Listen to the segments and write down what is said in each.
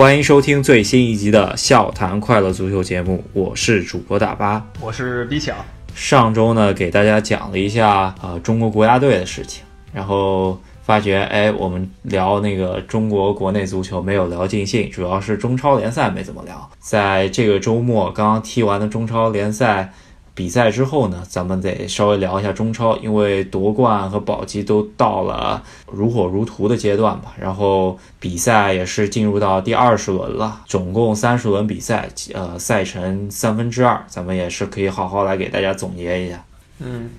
欢迎收听最新一集的《笑谈快乐足球》节目，我是主播大巴，我是比抢。上周呢，给大家讲了一下呃中国国家队的事情，然后发觉哎，我们聊那个中国国内足球没有聊尽兴，主要是中超联赛没怎么聊。在这个周末刚刚踢完的中超联赛。比赛之后呢，咱们得稍微聊一下中超，因为夺冠和保级都到了如火如荼的阶段吧。然后比赛也是进入到第二十轮了，总共三十轮比赛，呃，赛程三分之二，咱们也是可以好好来给大家总结一下。嗯，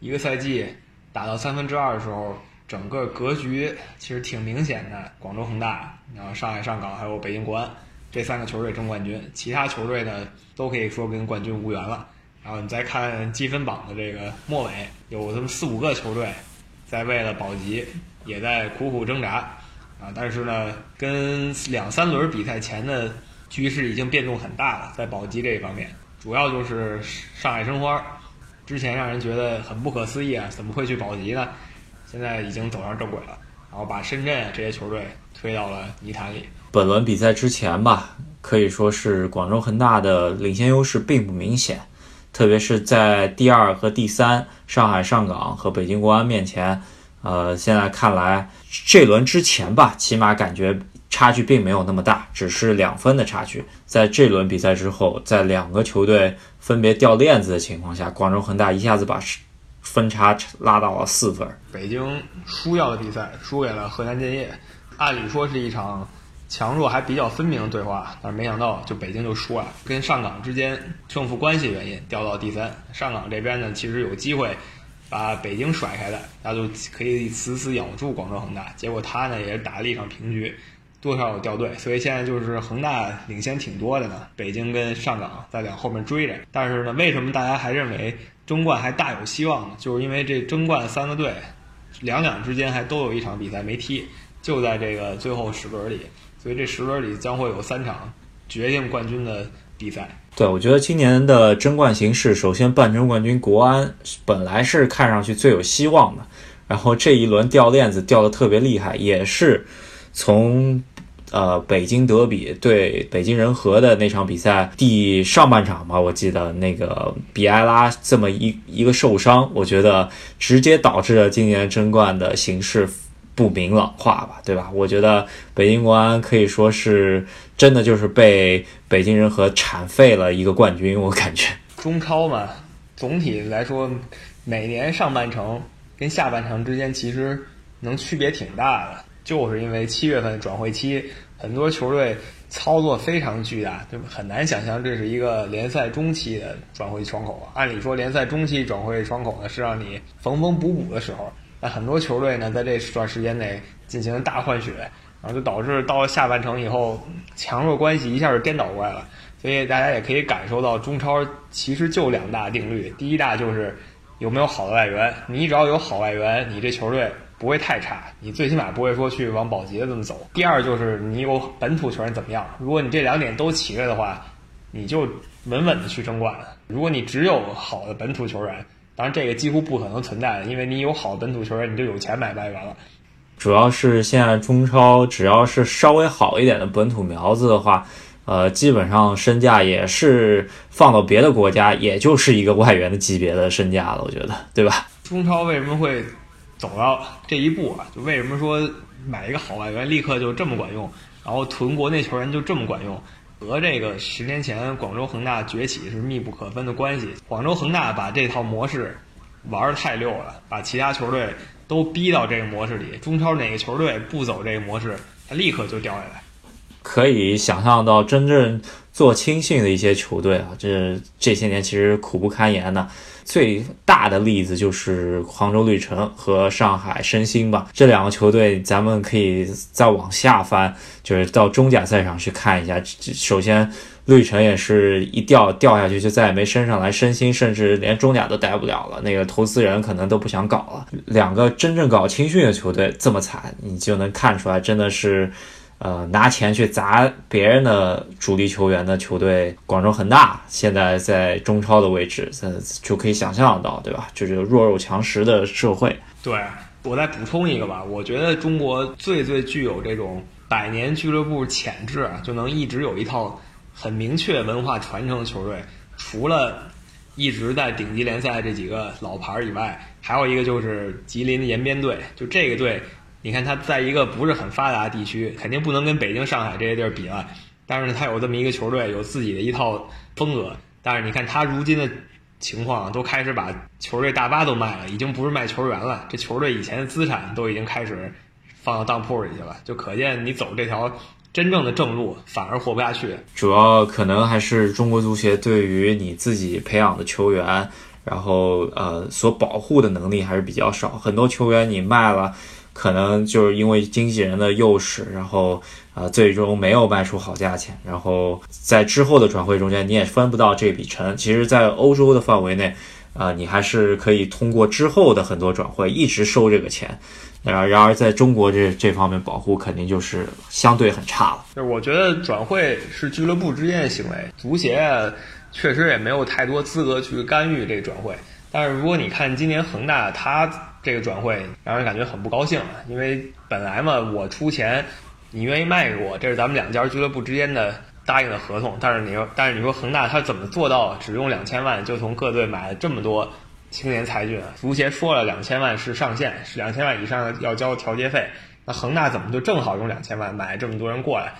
一个赛季打到三分之二的时候，整个格局其实挺明显的。广州恒大，然后上海上港还有北京国安这三个球队争冠军，其他球队呢都可以说跟冠军无缘了。然后你再看积分榜的这个末尾，有这么四五个球队在为了保级也在苦苦挣扎啊！但是呢，跟两三轮比赛前的局势已经变动很大了，在保级这一方面，主要就是上海申花，之前让人觉得很不可思议啊，怎么会去保级呢？现在已经走上正轨了，然后把深圳这些球队推到了泥潭里。本轮比赛之前吧，可以说是广州恒大的领先优势并不明显。特别是在第二和第三上海上港和北京国安面前，呃，现在看来这轮之前吧，起码感觉差距并没有那么大，只是两分的差距。在这轮比赛之后，在两个球队分别掉链子的情况下，广州恒大一下子把分差拉到了四分。北京输掉的比赛输给了河南建业，按理说是一场。强弱还比较分明的对话，但是没想到就北京就输了，跟上港之间胜负关系原因掉到第三。上港这边呢，其实有机会把北京甩开的，那就可以死死咬住广州恒大。结果他呢也打了一场平局，多少有掉队，所以现在就是恒大领先挺多的呢。北京跟上港在两后面追着，但是呢，为什么大家还认为争冠还大有希望呢？就是因为这争冠三个队两两之间还都有一场比赛没踢，就在这个最后十轮里。所以这十轮里将会有三场决定冠军的比赛。对，我觉得今年的争冠形势，首先半争冠军国安本来是看上去最有希望的，然后这一轮掉链子掉的特别厉害，也是从呃北京德比对北京人和的那场比赛第上半场吧，我记得那个比埃拉这么一一个受伤，我觉得直接导致了今年争冠的形势。不明朗化吧，对吧？我觉得北京国安可以说是真的就是被北京人和铲废了一个冠军，我感觉。中超嘛，总体来说，每年上半程跟下半程之间其实能区别挺大的，就是因为七月份转会期，很多球队操作非常巨大，就很难想象这是一个联赛中期的转会窗口。按理说，联赛中期转会窗口呢是让你缝缝补补的时候。那很多球队呢，在这段时间内进行大换血，然后就导致到了下半程以后，强弱关系一下就颠倒过来了。所以大家也可以感受到，中超其实就两大定律：第一大就是有没有好的外援，你只要有好外援，你这球队不会太差，你最起码不会说去往保级的这么走。第二就是你有本土球员怎么样？如果你这两点都齐了的话，你就稳稳的去争冠。如果你只有好的本土球员，当然，这个几乎不可能存在的，因为你有好本土球员，你就有钱买外援了。主要是现在中超，只要是稍微好一点的本土苗子的话，呃，基本上身价也是放到别的国家，也就是一个外援的级别的身价了，我觉得，对吧？中超为什么会走到这一步啊？就为什么说买一个好外援立刻就这么管用，然后囤国内球员就这么管用？和这个十年前广州恒大崛起是密不可分的关系。广州恒大把这套模式玩得太溜了，把其他球队都逼到这个模式里。中超哪个球队不走这个模式，他立刻就掉下来。可以想象到，真正做青训的一些球队啊，这这些年其实苦不堪言的。最大的例子就是杭州绿城和上海申鑫吧，这两个球队，咱们可以再往下翻，就是到中甲赛场去看一下。首先，绿城也是一掉掉下去就再也没升上来，申鑫甚至连中甲都待不了了，那个投资人可能都不想搞了。两个真正搞青训的球队这么惨，你就能看出来，真的是。呃，拿钱去砸别人的主力球员的球队，广州恒大现在在中超的位置，呃，就可以想象到，对吧？就是弱肉强食的社会。对我再补充一个吧，我觉得中国最最具有这种百年俱乐部潜质，就能一直有一套很明确文化传承的球队。除了一直在顶级联赛这几个老牌以外，还有一个就是吉林的延边队。就这个队，你看它在一个不是很发达的地区，肯定不能跟北京、上海这些地儿比了。但是呢，它有这么一个球队，有自己的一套风格。但是你看它如今的情况，都开始把球队大巴都卖了，已经不是卖球员了。这球队以前的资产都已经开始放到当铺里去了，就可见你走这条真正的正路，反而活不下去。主要可能还是中国足协对于你自己培养的球员，然后呃所保护的能力还是比较少。很多球员你卖了，可能就是因为经纪人的诱使，然后。啊，最终没有卖出好价钱，然后在之后的转会中间，你也分不到这笔钱。其实，在欧洲的范围内，啊，你还是可以通过之后的很多转会一直收这个钱。然然而，在中国这这方面保护肯定就是相对很差了。就是我觉得转会是俱乐部之间的行为，足协确实也没有太多资格去干预这个转会。但是如果你看今年恒大他这个转会，让人感觉很不高兴啊，因为本来嘛，我出钱。你愿意卖给我，这是咱们两家俱乐部之间的答应的合同。但是你说，但是你说恒大他怎么做到只用两千万就从各队买了这么多青年才俊啊？足协说了两千万是上限，是两千万以上要交调节费。那恒大怎么就正好用两千万买这么多人过来？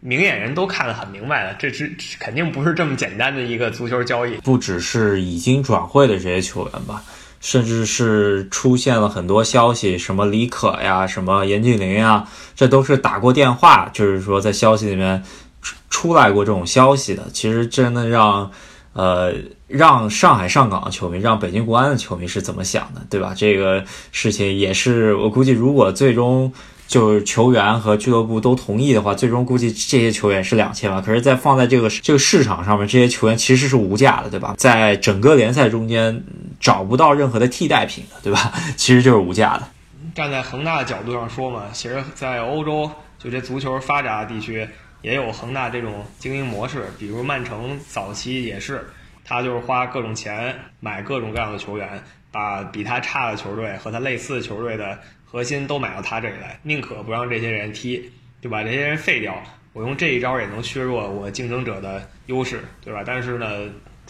明眼人都看得很明白了，这是肯定不是这么简单的一个足球交易。不只是已经转会的这些球员吧。甚至是出现了很多消息，什么李可呀，什么严俊凌呀，这都是打过电话，就是说在消息里面出出来过这种消息的。其实真的让，呃，让上海上港的球迷，让北京国安的球迷是怎么想的，对吧？这个事情也是，我估计如果最终。就是球员和俱乐部都同意的话，最终估计这些球员是两千万。可是，在放在这个这个市场上面，这些球员其实是无价的，对吧？在整个联赛中间找不到任何的替代品的，对吧？其实就是无价的。站在恒大的角度上说嘛，其实，在欧洲就这足球发达的地区，也有恒大这种经营模式。比如曼城早期也是，他就是花各种钱买各种各样的球员，把比他差的球队和他类似的球队的。核心都买到他这里来，宁可不让这些人踢，就把这些人废掉。我用这一招也能削弱我竞争者的优势，对吧？但是呢，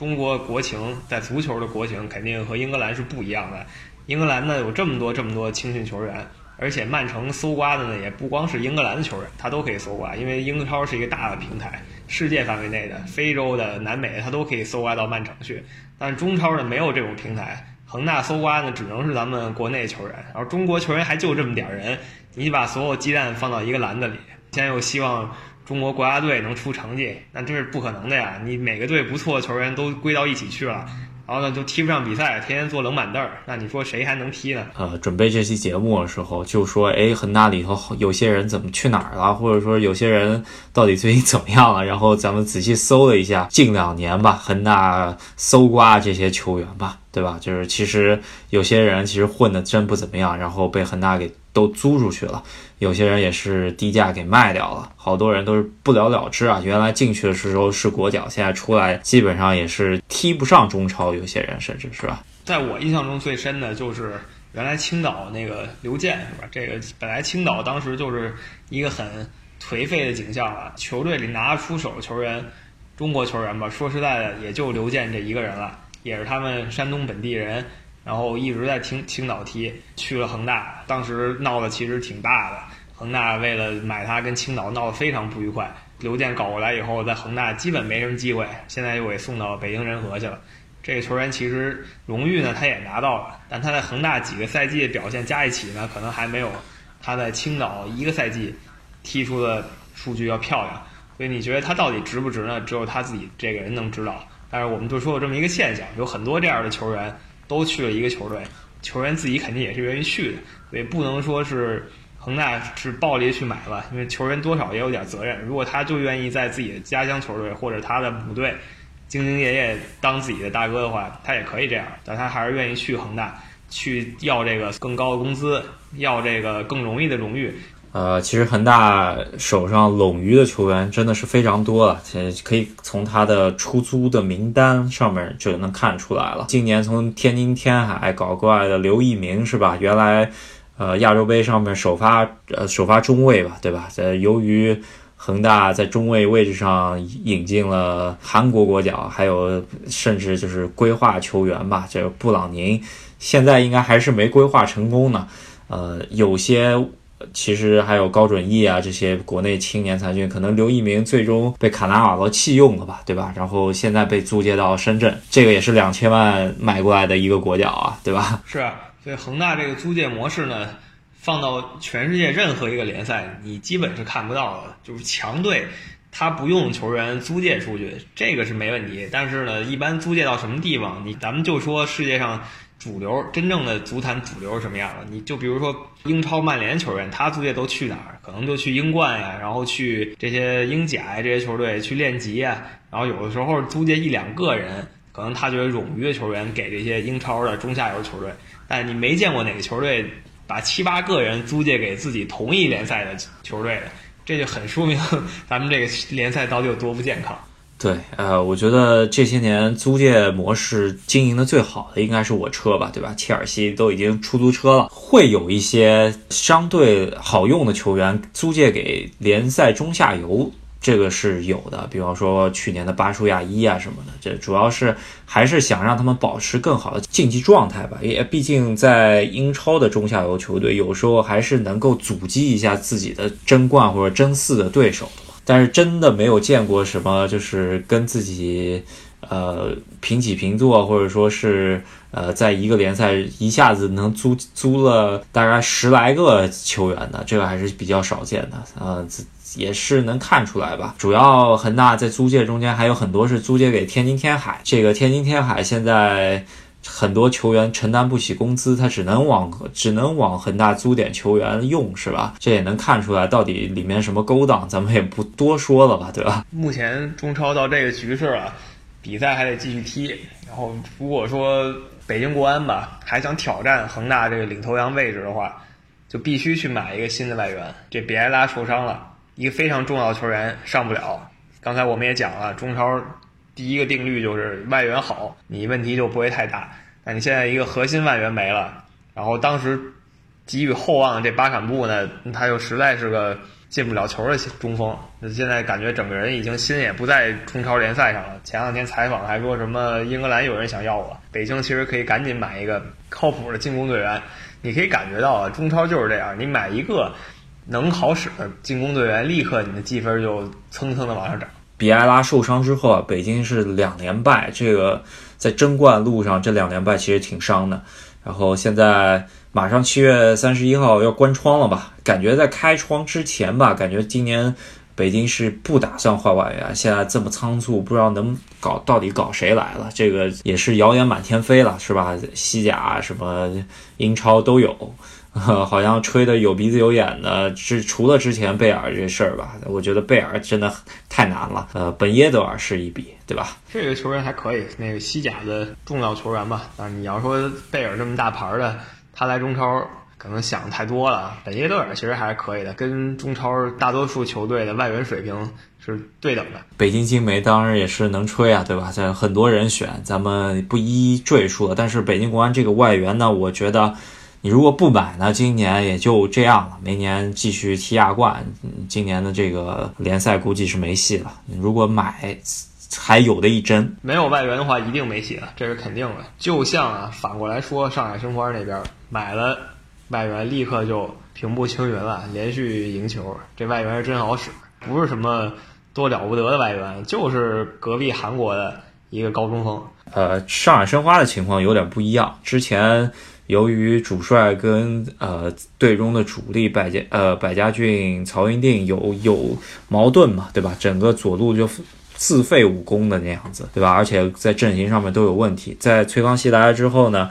中国国情在足球的国情肯定和英格兰是不一样的。英格兰呢有这么多这么多青训球员，而且曼城搜刮的呢也不光是英格兰的球员，他都可以搜刮，因为英超是一个大的平台，世界范围内的、非洲的、南美的，他都可以搜刮到曼城去。但中超呢没有这种平台。恒大搜刮呢，只能是咱们国内球员，然后中国球员还就这么点儿人，你把所有鸡蛋放到一个篮子里，现在又希望中国国家队能出成绩，那这是不可能的呀！你每个队不错的球员都归到一起去了。然后呢，就踢不上比赛，天天坐冷板凳儿。那你说谁还能踢呢？呃，准备这期节目的时候就说，哎，恒大里头有些人怎么去哪儿了？或者说有些人到底最近怎么样了？然后咱们仔细搜了一下，近两年吧，恒大搜刮这些球员吧，对吧？就是其实有些人其实混的真不怎么样，然后被恒大给。都租出去了，有些人也是低价给卖掉了，好多人都是不了了之啊。原来进去的时候是国脚，现在出来基本上也是踢不上中超，有些人甚至是吧。在我印象中最深的就是原来青岛那个刘健是吧？这个本来青岛当时就是一个很颓废的景象啊，球队里拿得出手的球员，中国球员吧，说实在的也就刘健这一个人了，也是他们山东本地人。然后一直在青青岛踢，去了恒大，当时闹得其实挺大的。恒大为了买他，跟青岛闹得非常不愉快。刘健搞过来以后，在恒大基本没什么机会，现在又给送到北京人和去了。这个球员其实荣誉呢，他也拿到了，但他在恒大几个赛季的表现加一起呢，可能还没有他在青岛一个赛季踢出的数据要漂亮。所以你觉得他到底值不值呢？只有他自己这个人能知道。但是我们就说有这么一个现象，有很多这样的球员。都去了一个球队，球员自己肯定也是愿意去的，所以不能说是恒大是暴力去买吧，因为球员多少也有点责任。如果他就愿意在自己的家乡球队或者他的母队兢兢业业当自己的大哥的话，他也可以这样，但他还是愿意去恒大，去要这个更高的工资，要这个更容易的荣誉。呃，其实恒大手上冗余的球员真的是非常多了，可以从他的出租的名单上面就能看出来了。今年从天津天海搞过来的刘一鸣是吧？原来，呃亚洲杯上面首发呃首发中卫吧，对吧？在由于恒大在中卫位置上引进了韩国国脚，还有甚至就是规划球员吧，这布朗宁现在应该还是没规划成功呢。呃，有些其实还有高准翼啊这些国内青年才俊，可能刘一鸣最终被卡纳瓦罗弃用了吧，对吧？然后现在被租借到深圳，这个也是两千万买过来的一个国脚啊，对吧？是，所以恒大这个租借模式呢。放到全世界任何一个联赛，你基本是看不到的。就是强队，他不用球员租借出去，这个是没问题。但是呢，一般租借到什么地方，你咱们就说世界上主流真正的足坛主流是什么样的？你就比如说英超曼联球员，他租借都去哪儿？可能就去英冠呀，然后去这些英甲呀这些球队去练级呀。然后有的时候租借一两个人，可能他觉得冗余的球员给这些英超的中下游球队。但你没见过哪个球队。把七八个人租借给自己同一联赛的球队的，这就很说明咱们这个联赛到底有多不健康。对，呃，我觉得这些年租借模式经营的最好的应该是我车吧，对吧？切尔西都已经出租车了，会有一些相对好用的球员租借给联赛中下游。这个是有的，比方说去年的巴舒亚伊啊什么的，这主要是还是想让他们保持更好的竞技状态吧。也毕竟在英超的中下游球队，有时候还是能够阻击一下自己的争冠或者争四的对手。但是真的没有见过什么，就是跟自己呃平起平坐，或者说是呃在一个联赛一下子能租租了大概十来个球员的，这个还是比较少见的呃。也是能看出来吧，主要恒大在租借中间还有很多是租借给天津天海，这个天津天海现在很多球员承担不起工资，他只能往只能往恒大租点球员用，是吧？这也能看出来到底里面什么勾当，咱们也不多说了吧，对吧？目前中超到这个局势了，比赛还得继续踢，然后如果说北京国安吧还想挑战恒大这个领头羊位置的话，就必须去买一个新的外援，这比埃拉受伤了。一个非常重要的球员上不了。刚才我们也讲了，中超第一个定律就是外援好，你问题就不会太大。那你现在一个核心外援没了，然后当时给予厚望的这巴坎布呢，他又实在是个进不了球的中锋。那现在感觉整个人已经心也不在中超联赛上了。前两天采访还说什么英格兰有人想要我，北京其实可以赶紧买一个靠谱的进攻队员。你可以感觉到啊，中超就是这样，你买一个。能好使的进攻队员，立刻你的积分就蹭蹭的往上涨。比埃拉受伤之后啊，北京是两连败，这个在争冠路上这两连败其实挺伤的。然后现在马上七月三十一号要关窗了吧？感觉在开窗之前吧，感觉今年北京是不打算换外援。现在这么仓促，不知道能搞到底搞谁来了？这个也是谣言满天飞了，是吧？西甲什么英超都有。好像吹的有鼻子有眼的，是除了之前贝尔这事儿吧？我觉得贝尔真的太难了。呃，本耶德尔是一笔，对吧？这个球员还可以，那个西甲的重要球员吧。但是你要说贝尔这么大牌的，他来中超可能想太多了。本耶德尔其实还是可以的，跟中超大多数球队的外援水平是对等的。北京金梅当然也是能吹啊，对吧？在很多人选，咱们不一一赘述了。但是北京国安这个外援呢，我觉得。你如果不买呢，今年也就这样了。明年继续踢亚冠，今年的这个联赛估计是没戏了。如果买，还有的一针。没有外援的话，一定没戏了，这是肯定的。就像啊，反过来说，上海申花那边买了外援，立刻就平步青云了，连续赢球。这外援是真好使，不是什么多了不得的外援，就是隔壁韩国的一个高中锋。呃，上海申花的情况有点不一样，之前。由于主帅跟呃队中的主力百家呃百家俊、曹云定有有矛盾嘛，对吧？整个左路就自废武功的那样子，对吧？而且在阵型上面都有问题。在崔康熙来了之后呢，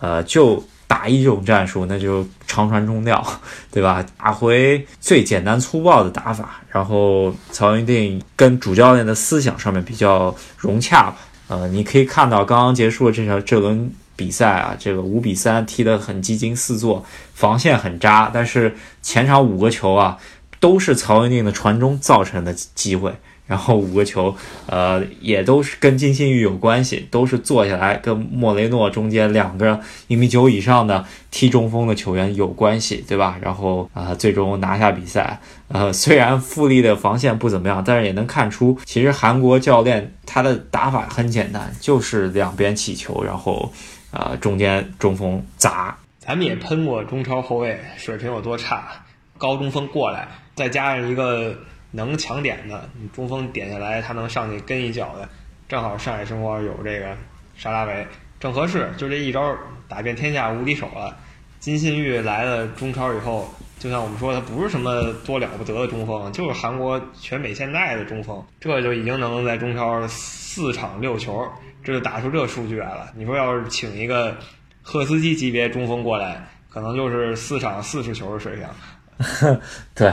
呃，就打一种战术，那就长传中调，对吧？打回最简单粗暴的打法。然后曹云定跟主教练的思想上面比较融洽吧。呃，你可以看到刚刚结束的这场这轮。比赛啊，这个五比三踢得很激惊四座，防线很渣，但是前场五个球啊，都是曹云定的传中造成的机会。然后五个球，呃，也都是跟金信玉有关系，都是坐下来跟莫雷诺中间两个一米九以上的踢中锋的球员有关系，对吧？然后啊，最终拿下比赛。呃，虽然富力的防线不怎么样，但是也能看出，其实韩国教练他的打法很简单，就是两边起球，然后啊中间中锋砸。咱们也喷过中超后卫水平有多差，高中锋过来，再加上一个。能抢点的，中锋点下来，他能上去跟一脚的，正好上海申花有这个沙拉维，正合适，就这一招打遍天下无敌手了。金信玉来了中超以后，就像我们说，他不是什么多了不得的中锋，就是韩国全美现代的中锋，这就已经能在中超四场六球，这就打出这数据来了。你说要是请一个赫斯基级别中锋过来，可能就是四场四十球的水平。对。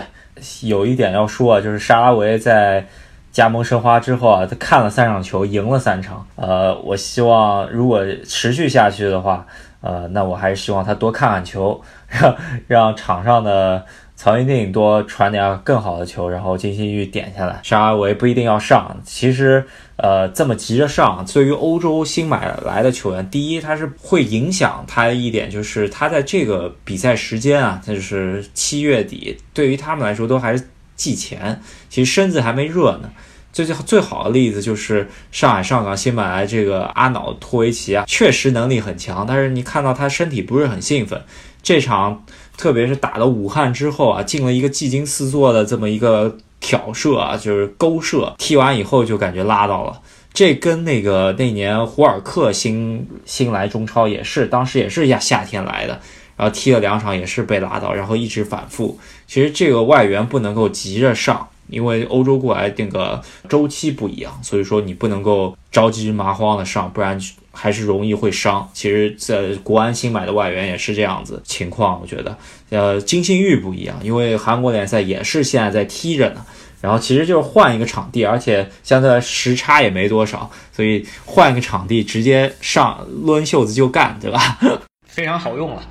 有一点要说啊，就是沙拉维在加盟申花之后啊，他看了三场球，赢了三场。呃，我希望如果持续下去的话，呃，那我还是希望他多看看球，让让场上的。曹云定多传点更好的球，然后金星玉点下来。沙拉维不一定要上，其实，呃，这么急着上，对于欧洲新买来的球员，第一，他是会影响他一点，就是他在这个比赛时间啊，那就是七月底，对于他们来说都还是季前，其实身子还没热呢。最最最好的例子就是上海上港新买来这个阿瑙托维奇啊，确实能力很强，但是你看到他身体不是很兴奋，这场。特别是打了武汉之后啊，进了一个技惊四座的这么一个挑射啊，就是勾射，踢完以后就感觉拉到了。这跟那个那年胡尔克新新来中超也是，当时也是夏夏天来的，然后踢了两场也是被拉到，然后一直反复。其实这个外援不能够急着上。因为欧洲过来那个周期不一样，所以说你不能够着急麻慌的上，不然还是容易会伤。其实，在国安新买的外援也是这样子情况，我觉得，呃，金信玉不一样，因为韩国联赛也是现在在踢着呢，然后其实就是换一个场地，而且相对时差也没多少，所以换一个场地直接上抡袖子就干，对吧？非常好用了。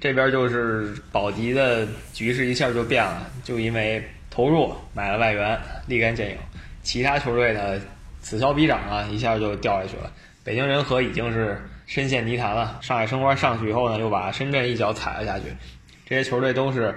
这边就是保级的局势一下就变了，就因为。投入买了外援，立竿见影。其他球队呢，此消彼长啊，一下就掉下去了。北京人和已经是深陷泥潭了。上海申花上去以后呢，又把深圳一脚踩了下去。这些球队都是。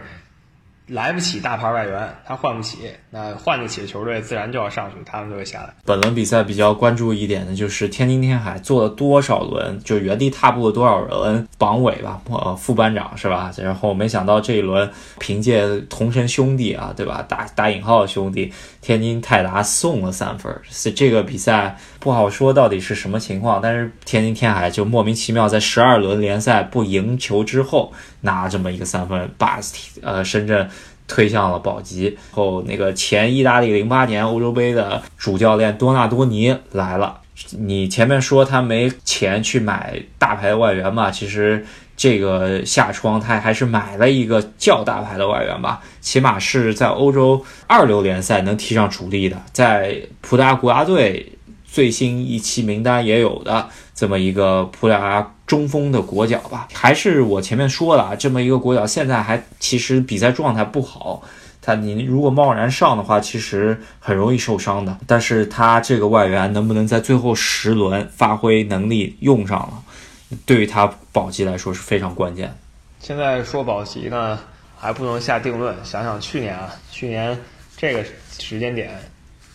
来不起大牌外援，他换不起，那换得起的球队自然就要上去，他们就会下来。本轮比赛比较关注一点的就是天津天海做了多少轮，就原地踏步了多少轮榜尾吧，呃，副班长是吧？然后没想到这一轮凭借同神兄弟啊，对吧？打打引号的兄弟，天津泰达送了三分，这个比赛不好说到底是什么情况，但是天津天海就莫名其妙在十二轮联赛不赢球之后拿这么一个三分，把呃深圳。推向了保级后，那个前意大利零八年欧洲杯的主教练多纳多尼来了。你前面说他没钱去买大牌外援嘛？其实这个夏窗他还是买了一个较大牌的外援吧，起码是在欧洲二流联赛能踢上主力的，在葡萄牙国家队最新一期名单也有的这么一个葡萄牙。中锋的国脚吧，还是我前面说了，这么一个国脚，现在还其实比赛状态不好。他你如果贸然上的话，其实很容易受伤的。但是他这个外援能不能在最后十轮发挥能力用上了，对于他保级来说是非常关键。现在说保级呢，还不能下定论。想想去年啊，去年这个时间点，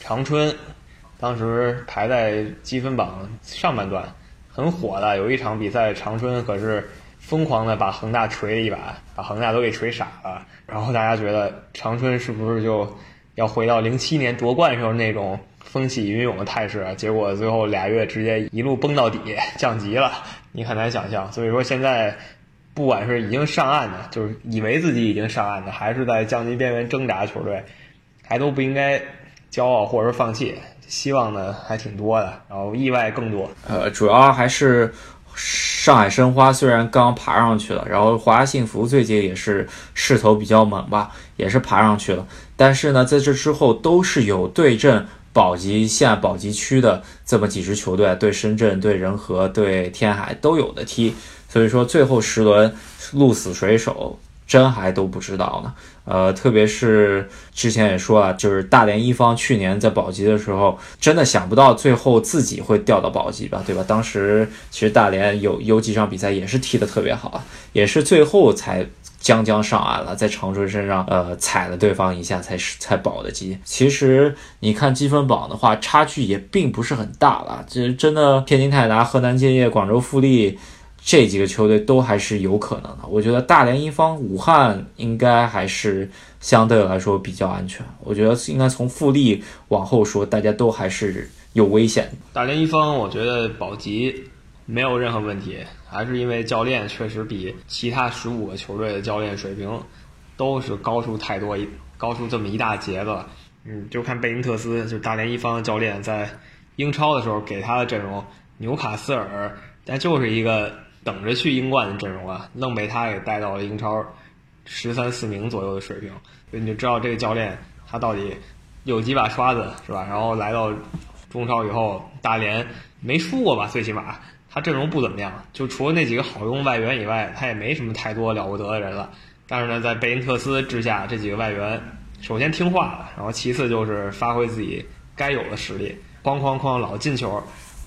长春当时排在积分榜上半段。很火的，有一场比赛，长春可是疯狂的把恒大锤了一把，把恒大都给锤傻了。然后大家觉得长春是不是就要回到零七年夺冠时候那种风起云涌的态势？结果最后俩月直接一路崩到底，降级了。你很难想象。所以说现在不管是已经上岸的，就是以为自己已经上岸的，还是在降级边缘挣扎的球队，还都不应该骄傲或者说放弃。希望呢还挺多的，然后意外更多。呃，主要还是上海申花虽然刚爬上去了，然后华夏幸福最近也是势头比较猛吧，也是爬上去了。但是呢，在这之后都是有对阵保级线、保级区的这么几支球队，对深圳、对仁和、对天海都有的踢。所以说最后十轮鹿死谁手，真还都不知道呢。呃，特别是之前也说啊，就是大连一方去年在保级的时候，真的想不到最后自己会掉到保级吧，对吧？当时其实大连有有几场比赛也是踢得特别好啊，也是最后才将将上岸了，在长春身上呃踩了对方一下才是才保的级。其实你看积分榜的话，差距也并不是很大了，这真的天津泰达、河南建业、广州富力。这几个球队都还是有可能的，我觉得大连一方、武汉应该还是相对来说比较安全。我觉得应该从富力往后说，大家都还是有危险。大连一方，我觉得保级没有任何问题，还是因为教练确实比其他十五个球队的教练水平都是高出太多，高出这么一大截子。嗯，就看贝因特斯，就是大连一方的教练在英超的时候给他的阵容，纽卡斯尔，但就是一个。等着去英冠的阵容啊，愣被他给带到了英超十三四名左右的水平，所以你就知道这个教练他到底有几把刷子是吧？然后来到中超以后，大连没输过吧？最起码他阵容不怎么样，就除了那几个好用外援以外，他也没什么太多了不得的人了。但是呢，在贝因特斯之下，这几个外援首先听话了，然后其次就是发挥自己该有的实力，哐哐哐老进球，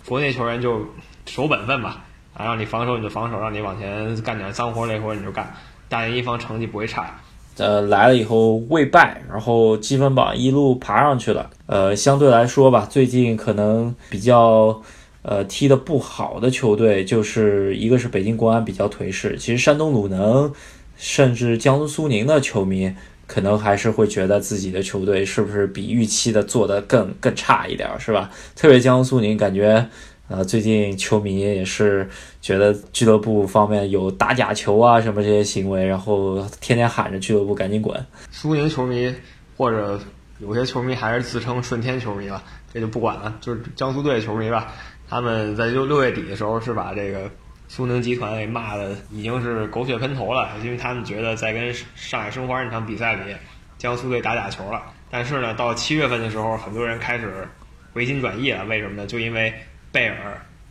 国内球员就守本分吧。啊，让你防守你就防守，让你往前干点脏活累活你就干。大连一方成绩不会差，呃，来了以后未败，然后积分榜一路爬上去了。呃，相对来说吧，最近可能比较呃踢的不好的球队，就是一个是北京国安比较颓势，其实山东鲁能甚至江苏苏宁的球迷可能还是会觉得自己的球队是不是比预期的做得更更差一点，是吧？特别江苏苏宁感觉。呃，最近球迷也是觉得俱乐部方面有打假球啊什么这些行为，然后天天喊着俱乐部赶紧滚。苏宁球迷或者有些球迷还是自称顺天球迷了，这就不管了。就是江苏队球迷吧，他们在六六月底的时候是把这个苏宁集团给骂的已经是狗血喷头了，因为他们觉得在跟上海申花那场比赛里，江苏队打假球了。但是呢，到七月份的时候，很多人开始回心转意了，为什么呢？就因为。贝尔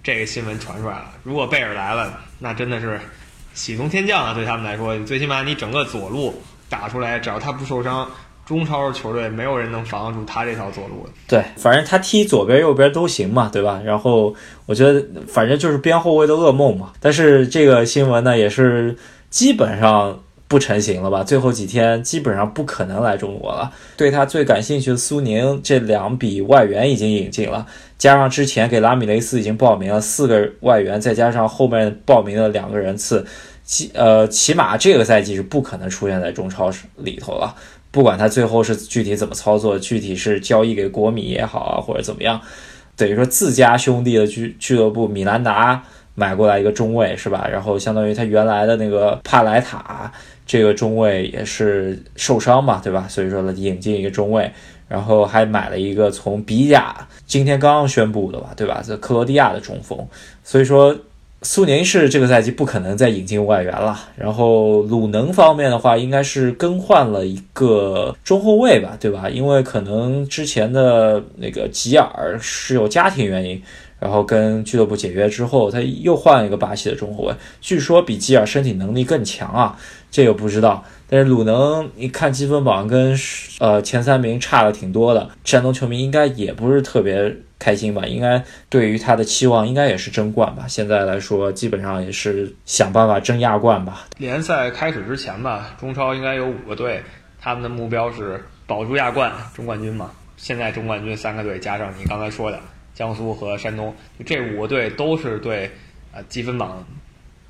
这个新闻传出来了，如果贝尔来了，那真的是喜从天降啊！对他们来说，最起码你整个左路打出来，只要他不受伤，中超球队没有人能防得住他这条左路。对，反正他踢左边右边都行嘛，对吧？然后我觉得，反正就是边后卫的噩梦嘛。但是这个新闻呢，也是基本上。不成型了吧？最后几天基本上不可能来中国了。对他最感兴趣的苏宁，这两笔外援已经引进了，加上之前给拉米雷斯已经报名了四个外援，再加上后面报名的两个人次，起呃起码这个赛季是不可能出现在中超里头了。不管他最后是具体怎么操作，具体是交易给国米也好啊，或者怎么样，等于说自家兄弟的俱俱乐部米兰达买过来一个中卫是吧？然后相当于他原来的那个帕莱塔。这个中卫也是受伤嘛，对吧？所以说呢，引进一个中卫，然后还买了一个从比甲今天刚刚宣布的吧，对吧？这克罗地亚的中锋。所以说，苏宁是这个赛季不可能再引进外援了。然后鲁能方面的话，应该是更换了一个中后卫吧，对吧？因为可能之前的那个吉尔是有家庭原因。然后跟俱乐部解约之后，他又换了一个巴西的中后卫，据说比基尔身体能力更强啊，这个不知道。但是鲁能一看积分榜跟呃前三名差的挺多的，山东球迷应该也不是特别开心吧？应该对于他的期望应该也是争冠吧？现在来说，基本上也是想办法争亚冠吧。联赛开始之前吧，中超应该有五个队，他们的目标是保住亚冠、中冠军嘛。现在中冠军三个队加上你刚才说的。江苏和山东，这五个队都是对啊积分榜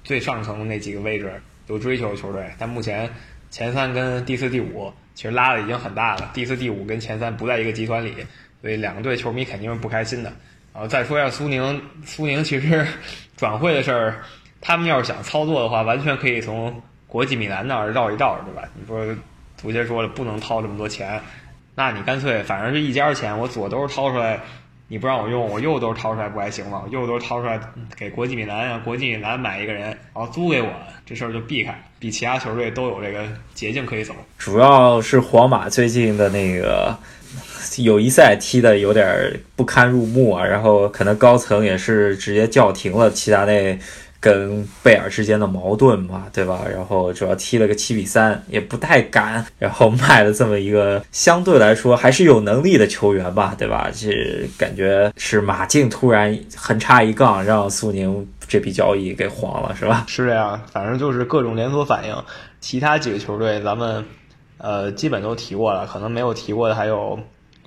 最上层的那几个位置有追求的球队。但目前前三跟第四、第五其实拉的已经很大了，第四、第五跟前三不在一个集团里，所以两个队球迷肯定是不开心的。然后再说一下苏宁，苏宁其实 转会的事儿，他们要是想操作的话，完全可以从国际米兰那儿绕一道，对吧？你说足协说了不能掏这么多钱，那你干脆反正是一家钱，我左兜掏出来。你不让我用，我右兜掏出来不还行吗？右兜掏出来给国际米兰啊，国际米兰买一个人，然后租给我，这事儿就避开，比其他球队都有这个捷径可以走。主要是皇马最近的那个友谊赛踢的有点不堪入目啊，然后可能高层也是直接叫停了齐达内跟贝尔之间的矛盾嘛，对吧？然后主要踢了个七比三，也不太敢，然后卖了这么一个相对来说还是有能力的球员吧，对吧？这感觉是马竞突然横插一杠，让苏宁这笔交易给黄了，是吧？是这样，反正就是各种连锁反应。其他几个球队咱们呃基本都提过了，可能没有提过的还有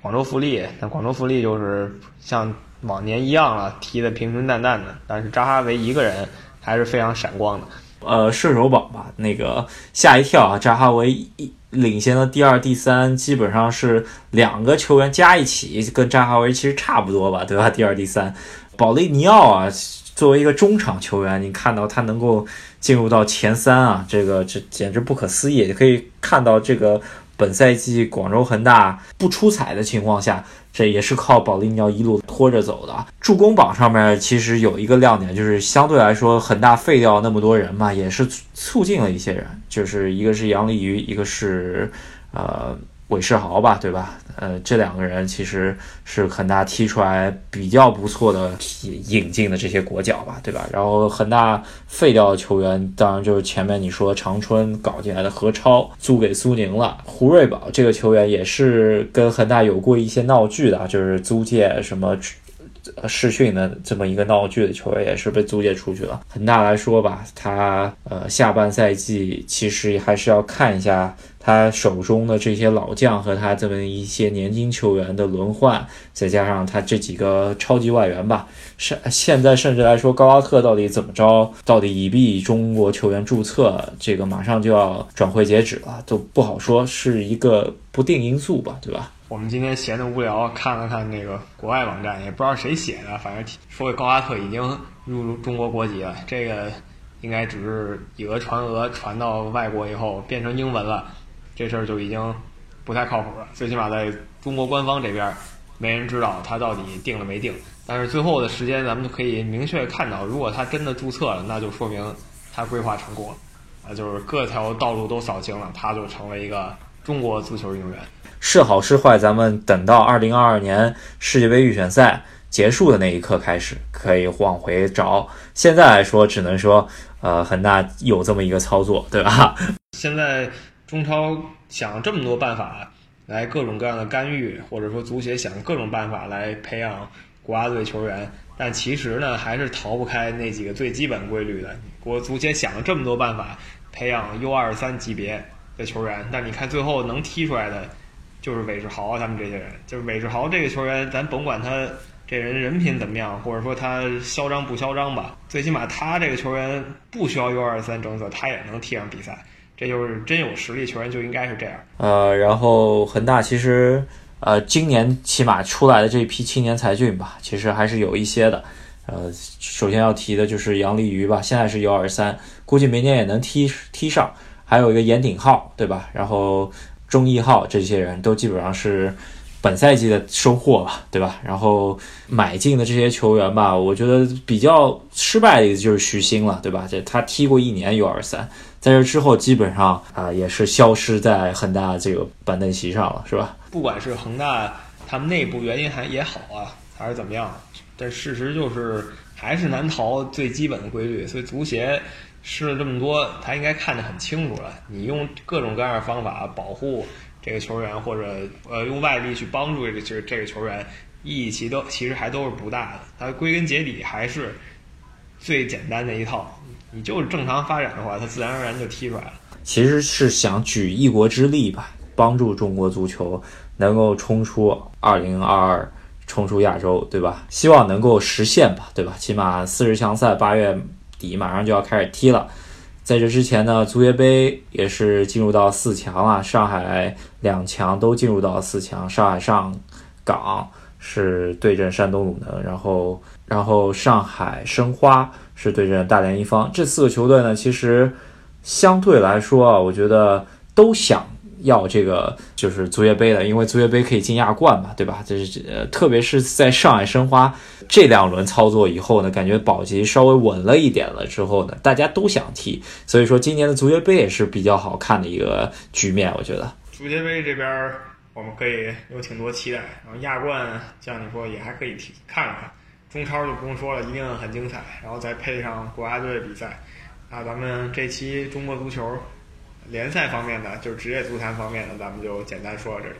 广州富力。那广州富力就是像。往年一样了，踢得平平淡淡的，但是扎哈维一个人还是非常闪光的。呃，射手榜吧，那个吓一跳啊，扎哈维一领先的第二、第三，基本上是两个球员加一起，跟扎哈维其实差不多吧，对吧？第二、第三，保利尼奥啊，作为一个中场球员，你看到他能够进入到前三啊，这个这简直不可思议，可以看到这个。本赛季广州恒大不出彩的情况下，这也是靠保利尼奥一路拖着走的。助攻榜上面其实有一个亮点，就是相对来说很大废掉那么多人嘛，也是促进了一些人，就是一个是杨立瑜，一个是呃。韦世豪吧，对吧？呃，这两个人其实是恒大踢出来比较不错的引进的这些国脚吧，对吧？然后恒大废掉的球员，当然就是前面你说长春搞进来的何超租给苏宁了。胡瑞宝这个球员也是跟恒大有过一些闹剧的，就是租借什么试训的这么一个闹剧的球员，也是被租借出去了。恒大来说吧，他呃下半赛季其实还是要看一下。他手中的这些老将和他这么一些年轻球员的轮换，再加上他这几个超级外援吧，是现在甚至来说高拉特到底怎么着，到底已必中国球员注册，这个马上就要转会截止了，都不好说，是一个不定因素吧，对吧？我们今天闲的无聊，看了看那个国外网站，也不知道谁写的，反正说高拉特已经入中国国籍了，这个应该只是以讹传讹，传到外国以后变成英文了。这事儿就已经不太靠谱了，最起码在中国官方这边，没人知道他到底定了没定。但是最后的时间，咱们就可以明确看到，如果他真的注册了，那就说明他规划成功了，啊，就是各条道路都扫清了，他就成为一个中国足球运动员。是好是坏，咱们等到二零二二年世界杯预选赛结束的那一刻开始，可以往回找。现在来说，只能说，呃，恒大有这么一个操作，对吧？现在。中超想这么多办法来各种各样的干预，或者说足协想各种办法来培养国家队球员，但其实呢，还是逃不开那几个最基本规律的。国足协想了这么多办法培养 U 二三级别的球员，但你看最后能踢出来的，就是韦世豪他们这些人。就是韦世豪这个球员，咱甭管他这人人品怎么样，或者说他嚣张不嚣张吧，最起码他这个球员不需要 U 二三政策，他也能踢上比赛。这就是真有实力球员就应该是这样。呃，然后恒大其实呃今年起码出来的这批青年才俊吧，其实还是有一些的。呃，首先要提的就是杨立瑜吧，现在是 U 二三，估计明年也能踢踢上。还有一个严鼎浩，对吧？然后钟毅浩这些人都基本上是本赛季的收获吧，对吧？然后买进的这些球员吧，我觉得比较失败的就是徐新了，对吧？这他踢过一年 U 二三。在这之后，基本上啊也是消失在恒大这个板凳席上了，是吧？不管是恒大他们内部原因还也好啊，还是怎么样，但事实就是还是难逃最基本的规律。所以足协试了这么多，他应该看得很清楚了。你用各种各样的方法保护这个球员，或者呃用外力去帮助这个这这个球员，意义其都其实还都是不大的。它归根结底还是最简单的一套。你就是正常发展的话，它自然而然就踢出来了。其实是想举一国之力吧，帮助中国足球能够冲出二零二二，冲出亚洲，对吧？希望能够实现吧，对吧？起码四十强赛八月底马上就要开始踢了，在这之前呢，足协杯也是进入到四强了，上海两强都进入到四强，上海上港是对阵山东鲁能，然后然后上海申花。是对阵大连一方这四个球队呢，其实相对来说啊，我觉得都想要这个就是足协杯的，因为足协杯可以进亚冠嘛，对吧？这是呃，特别是在上海申花这两轮操作以后呢，感觉保级稍微稳了一点了之后呢，大家都想踢，所以说今年的足协杯也是比较好看的一个局面，我觉得。足协杯这边我们可以有挺多期待，然后亚冠像你说也还可以踢看看。中超就不用说了，一定很精彩，然后再配上国家队比赛，那咱们这期中国足球联赛方面的，就是职业足坛方面的，咱们就简单说到这里。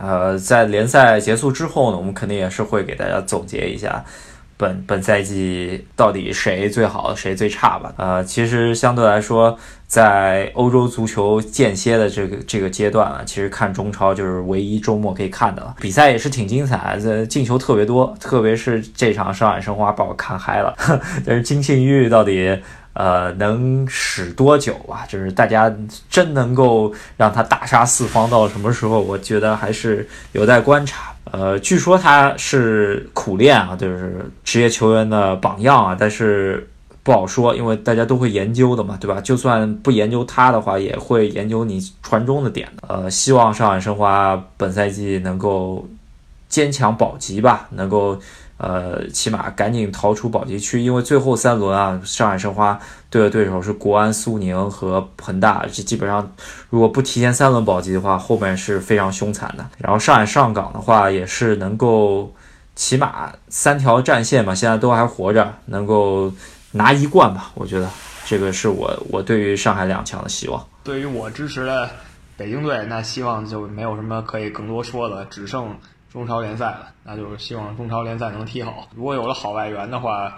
呃，在联赛结束之后呢，我们肯定也是会给大家总结一下本本赛季到底谁最好，谁最差吧。呃，其实相对来说，在欧洲足球间歇的这个这个阶段啊，其实看中超就是唯一周末可以看的了。比赛也是挺精彩，这进球特别多，特别是这场上海申花把我看嗨了。但是金信玉到底？呃，能使多久啊？就是大家真能够让他大杀四方到什么时候？我觉得还是有待观察。呃，据说他是苦练啊，就是职业球员的榜样啊，但是不好说，因为大家都会研究的嘛，对吧？就算不研究他的话，也会研究你传中的点的呃，希望上海申花本赛季能够坚强保级吧，能够。呃，起码赶紧逃出保级区，因为最后三轮啊，上海申花对的对手是国安、苏宁和恒大，这基本上如果不提前三轮保级的话，后面是非常凶残的。然后上海上港的话，也是能够起码三条战线嘛，现在都还活着，能够拿一冠吧。我觉得这个是我我对于上海两强的希望。对于我支持的北京队，那希望就没有什么可以更多说的，只剩。中超联赛了，那就是希望中超联赛能踢好。如果有了好外援的话，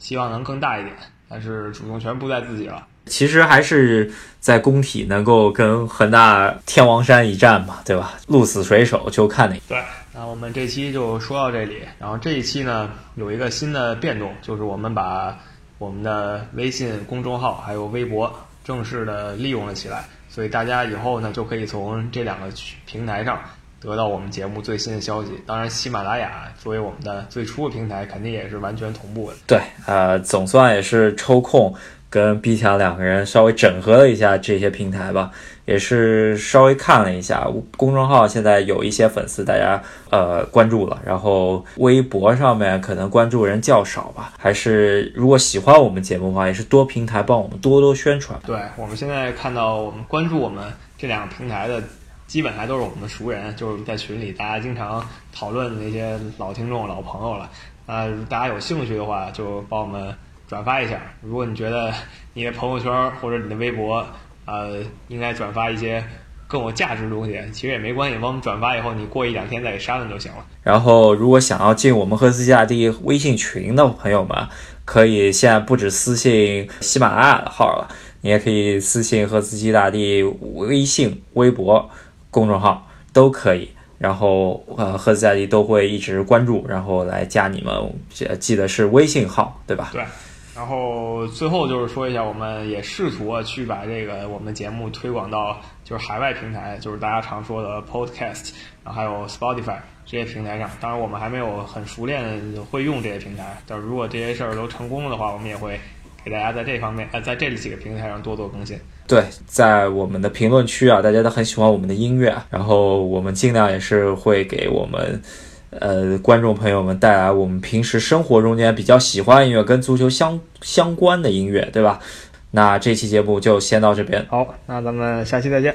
希望能更大一点。但是主动权不在自己了。其实还是在工体能够跟恒大天王山一战嘛，对吧？鹿死谁手就看哪。对，那我们这期就说到这里。然后这一期呢，有一个新的变动，就是我们把我们的微信公众号还有微博正式的利用了起来，所以大家以后呢就可以从这两个平台上。得到我们节目最新的消息，当然喜马拉雅作为我们的最初的平台，肯定也是完全同步的。对，呃，总算也是抽空跟 B 强两个人稍微整合了一下这些平台吧，也是稍微看了一下公众号，现在有一些粉丝大家呃关注了，然后微博上面可能关注人较少吧，还是如果喜欢我们节目的话，也是多平台帮我们多多宣传。对我们现在看到我们关注我们这两个平台的。基本还都是我们的熟人，就是在群里大家经常讨论的那些老听众、老朋友了。呃，大家有兴趣的话，就帮我们转发一下。如果你觉得你的朋友圈或者你的微博，呃，应该转发一些更有价值的东西，其实也没关系，帮我们转发以后，你过一两天再给删了就行了。然后，如果想要进我们赫斯基大帝微信群的朋友们，可以现在不止私信喜马拉雅的号了，你也可以私信赫斯基大帝微信、微博。公众号都可以，然后呃，赫斯大帝都会一直关注，然后来加你们，记得是微信号，对吧？对。然后最后就是说一下，我们也试图啊去把这个我们节目推广到就是海外平台，就是大家常说的 Podcast，然后还有 Spotify 这些平台上。当然，我们还没有很熟练会用这些平台，但是如果这些事儿都成功了的话，我们也会给大家在这方面呃，在这几个平台上多做更新。对，在我们的评论区啊，大家都很喜欢我们的音乐，然后我们尽量也是会给我们，呃，观众朋友们带来我们平时生活中间比较喜欢音乐，跟足球相相关的音乐，对吧？那这期节目就先到这边，好，那咱们下期再见。